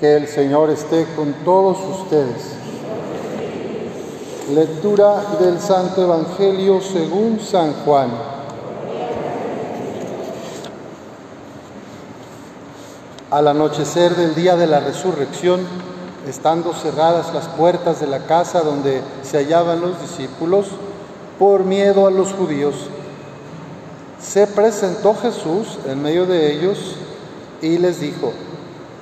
Que el Señor esté con todos ustedes. Lectura del Santo Evangelio según San Juan. Al anochecer del día de la resurrección, estando cerradas las puertas de la casa donde se hallaban los discípulos, por miedo a los judíos, se presentó Jesús en medio de ellos y les dijo,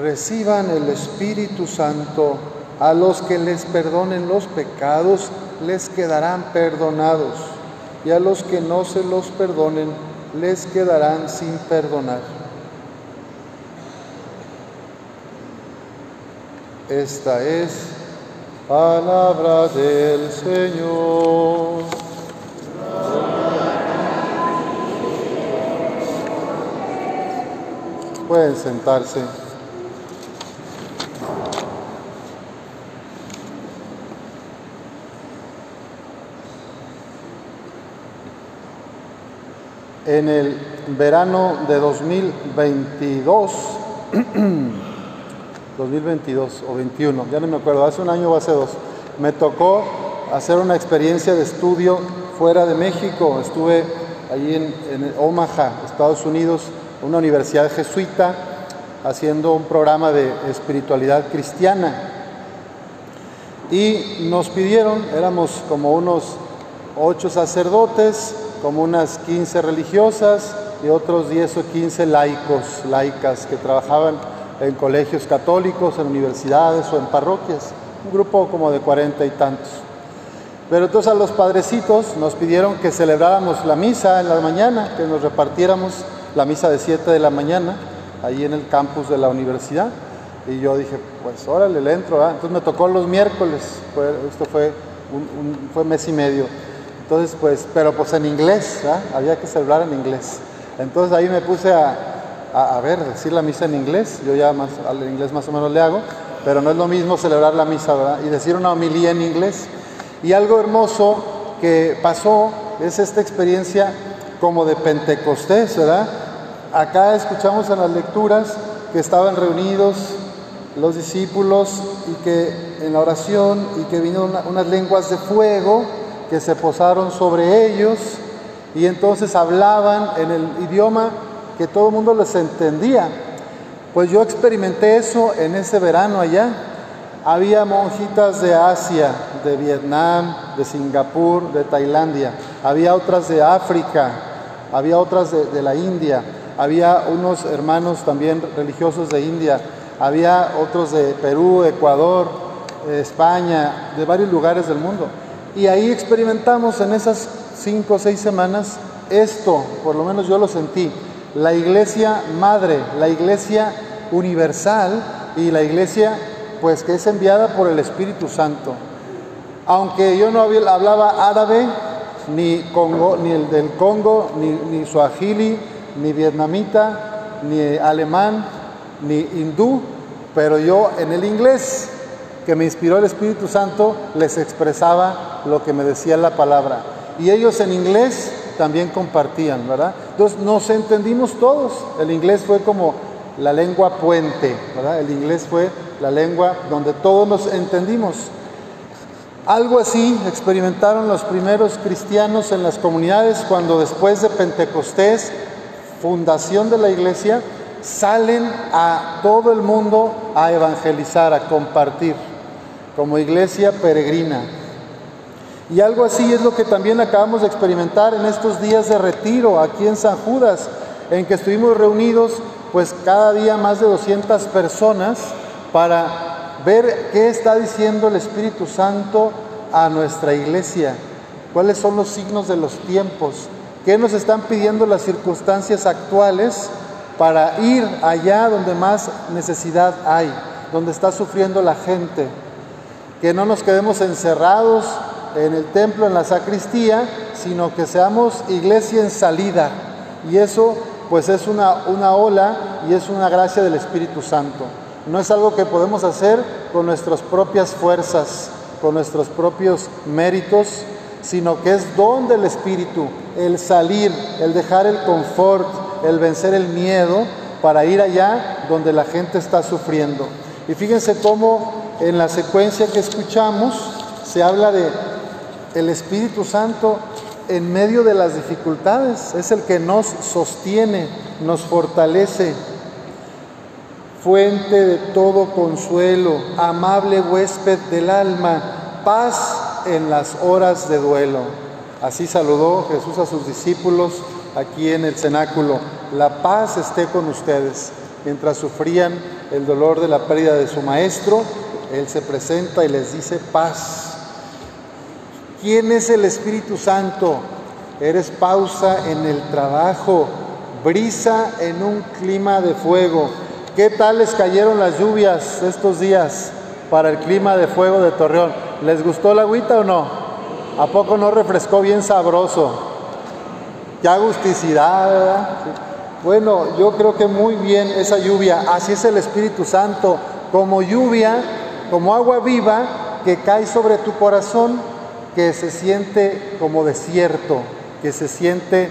reciban el Espíritu Santo, a los que les perdonen los pecados, les quedarán perdonados, y a los que no se los perdonen, les quedarán sin perdonar. Esta es palabra del Señor. Pueden sentarse. En el verano de 2022, 2022 o 21, ya no me acuerdo, hace un año o hace dos, me tocó hacer una experiencia de estudio fuera de México. Estuve allí en, en Omaha, Estados Unidos, una universidad jesuita, haciendo un programa de espiritualidad cristiana. Y nos pidieron, éramos como unos ocho sacerdotes, como unas 15 religiosas y otros 10 o 15 laicos, laicas que trabajaban en colegios católicos, en universidades o en parroquias, un grupo como de cuarenta y tantos. Pero entonces a los padrecitos nos pidieron que celebráramos la misa en la mañana, que nos repartiéramos la misa de 7 de la mañana, ahí en el campus de la universidad. Y yo dije, pues órale, le entro. Entonces me tocó los miércoles, esto fue un, un, fue mes y medio. Entonces, pues, pero pues en inglés, había que celebrar en inglés. Entonces ahí me puse a, a, a, ver, decir la misa en inglés, yo ya más, al inglés más o menos le hago, pero no es lo mismo celebrar la misa, ¿verdad? Y decir una homilía en inglés. Y algo hermoso que pasó es esta experiencia como de Pentecostés, ¿verdad? Acá escuchamos en las lecturas que estaban reunidos los discípulos y que en la oración y que vino una, unas lenguas de fuego que se posaron sobre ellos y entonces hablaban en el idioma que todo el mundo les entendía. Pues yo experimenté eso en ese verano allá. Había monjitas de Asia, de Vietnam, de Singapur, de Tailandia. Había otras de África, había otras de, de la India. Había unos hermanos también religiosos de India. Había otros de Perú, Ecuador, España, de varios lugares del mundo. Y ahí experimentamos en esas cinco o seis semanas esto, por lo menos yo lo sentí, la iglesia madre, la iglesia universal y la iglesia pues que es enviada por el Espíritu Santo. Aunque yo no hablaba árabe, ni, Congo, ni el del Congo, ni, ni ni vietnamita, ni alemán, ni hindú, pero yo en el inglés que me inspiró el Espíritu Santo les expresaba lo que me decía la palabra. Y ellos en inglés también compartían, ¿verdad? Entonces nos entendimos todos. El inglés fue como la lengua puente, ¿verdad? El inglés fue la lengua donde todos nos entendimos. Algo así experimentaron los primeros cristianos en las comunidades cuando después de Pentecostés, fundación de la iglesia, salen a todo el mundo a evangelizar, a compartir, como iglesia peregrina. Y algo así es lo que también acabamos de experimentar en estos días de retiro aquí en San Judas, en que estuvimos reunidos pues cada día más de 200 personas para ver qué está diciendo el Espíritu Santo a nuestra iglesia, cuáles son los signos de los tiempos, qué nos están pidiendo las circunstancias actuales para ir allá donde más necesidad hay, donde está sufriendo la gente. Que no nos quedemos encerrados en el templo, en la sacristía, sino que seamos iglesia en salida. Y eso pues es una, una ola y es una gracia del Espíritu Santo. No es algo que podemos hacer con nuestras propias fuerzas, con nuestros propios méritos, sino que es don del Espíritu, el salir, el dejar el confort, el vencer el miedo para ir allá donde la gente está sufriendo. Y fíjense cómo en la secuencia que escuchamos se habla de el Espíritu Santo en medio de las dificultades, es el que nos sostiene, nos fortalece, fuente de todo consuelo, amable huésped del alma, paz en las horas de duelo. Así saludó Jesús a sus discípulos aquí en el cenáculo. La paz esté con ustedes. Mientras sufrían el dolor de la pérdida de su maestro, Él se presenta y les dice paz. ¿Quién es el Espíritu Santo? Eres pausa en el trabajo, brisa en un clima de fuego. ¿Qué tal les cayeron las lluvias estos días para el clima de fuego de Torreón? ¿Les gustó la agüita o no? ¿A poco no refrescó bien sabroso? Qué agusticidad, ¿verdad? Bueno, yo creo que muy bien esa lluvia. Así es el Espíritu Santo, como lluvia, como agua viva que cae sobre tu corazón que se siente como desierto, que se siente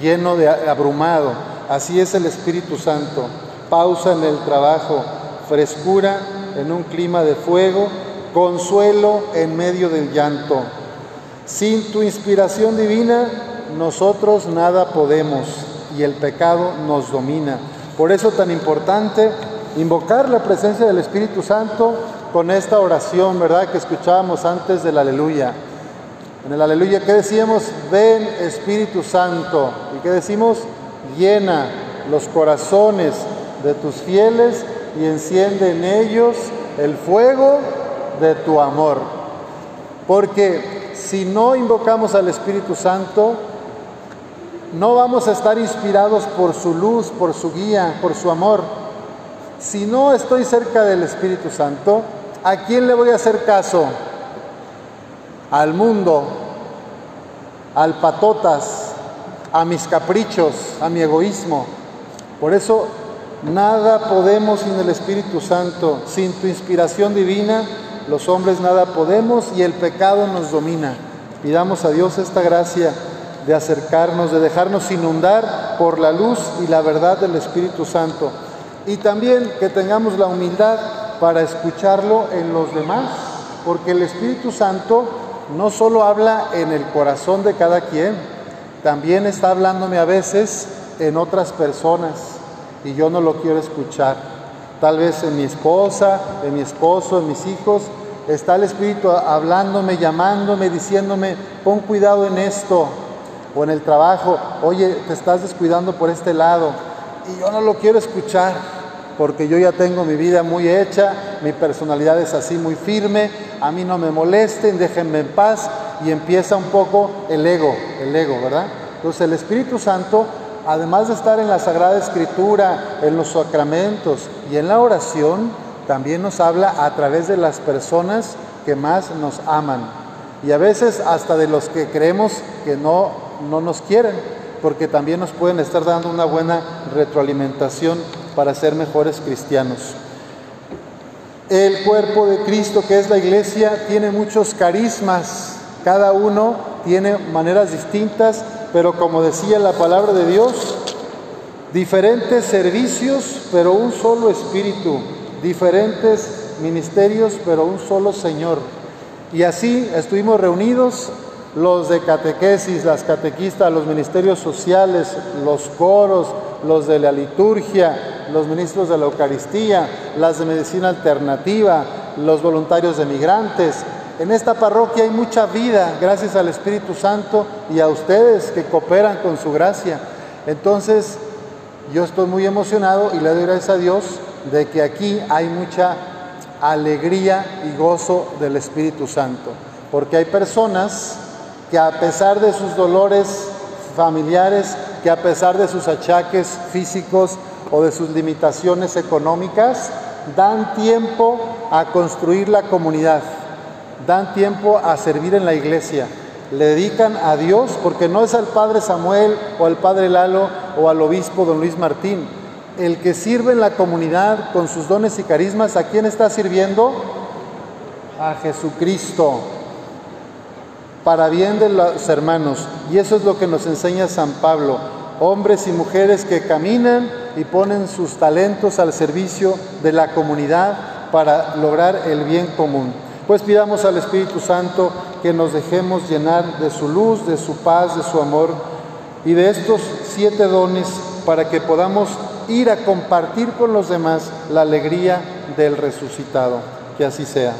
lleno de abrumado. Así es el Espíritu Santo. Pausa en el trabajo, frescura en un clima de fuego, consuelo en medio del llanto. Sin tu inspiración divina, nosotros nada podemos y el pecado nos domina. Por eso tan importante invocar la presencia del Espíritu Santo con esta oración, ¿verdad? Que escuchábamos antes del aleluya. En el aleluya, ¿qué decíamos? Ven Espíritu Santo. ¿Y qué decimos? Llena los corazones de tus fieles y enciende en ellos el fuego de tu amor. Porque si no invocamos al Espíritu Santo, no vamos a estar inspirados por su luz, por su guía, por su amor. Si no estoy cerca del Espíritu Santo, ¿a quién le voy a hacer caso? al mundo, al patotas, a mis caprichos, a mi egoísmo. Por eso nada podemos sin el Espíritu Santo, sin tu inspiración divina, los hombres nada podemos y el pecado nos domina. Pidamos a Dios esta gracia de acercarnos, de dejarnos inundar por la luz y la verdad del Espíritu Santo. Y también que tengamos la humildad para escucharlo en los demás, porque el Espíritu Santo no solo habla en el corazón de cada quien, también está hablándome a veces en otras personas y yo no lo quiero escuchar. Tal vez en mi esposa, en mi esposo, en mis hijos, está el Espíritu hablándome, llamándome, diciéndome, pon cuidado en esto, o en el trabajo, oye, te estás descuidando por este lado, y yo no lo quiero escuchar porque yo ya tengo mi vida muy hecha, mi personalidad es así muy firme, a mí no me molesten, déjenme en paz y empieza un poco el ego, el ego, ¿verdad? Entonces el Espíritu Santo, además de estar en la Sagrada Escritura, en los sacramentos y en la oración, también nos habla a través de las personas que más nos aman y a veces hasta de los que creemos que no, no nos quieren, porque también nos pueden estar dando una buena retroalimentación para ser mejores cristianos. El cuerpo de Cristo, que es la iglesia, tiene muchos carismas, cada uno tiene maneras distintas, pero como decía la palabra de Dios, diferentes servicios, pero un solo espíritu, diferentes ministerios, pero un solo Señor. Y así estuvimos reunidos los de catequesis, las catequistas, los ministerios sociales, los coros, los de la liturgia, los ministros de la Eucaristía, las de medicina alternativa, los voluntarios de migrantes. En esta parroquia hay mucha vida gracias al Espíritu Santo y a ustedes que cooperan con su gracia. Entonces, yo estoy muy emocionado y le doy gracias a Dios de que aquí hay mucha alegría y gozo del Espíritu Santo, porque hay personas que a pesar de sus dolores familiares, que a pesar de sus achaques físicos o de sus limitaciones económicas, dan tiempo a construir la comunidad, dan tiempo a servir en la iglesia, le dedican a Dios, porque no es al Padre Samuel o al Padre Lalo o al Obispo Don Luis Martín. El que sirve en la comunidad con sus dones y carismas, ¿a quién está sirviendo? A Jesucristo, para bien de los hermanos. Y eso es lo que nos enseña San Pablo. Hombres y mujeres que caminan y ponen sus talentos al servicio de la comunidad para lograr el bien común. Pues pidamos al Espíritu Santo que nos dejemos llenar de su luz, de su paz, de su amor y de estos siete dones para que podamos ir a compartir con los demás la alegría del resucitado. Que así sea.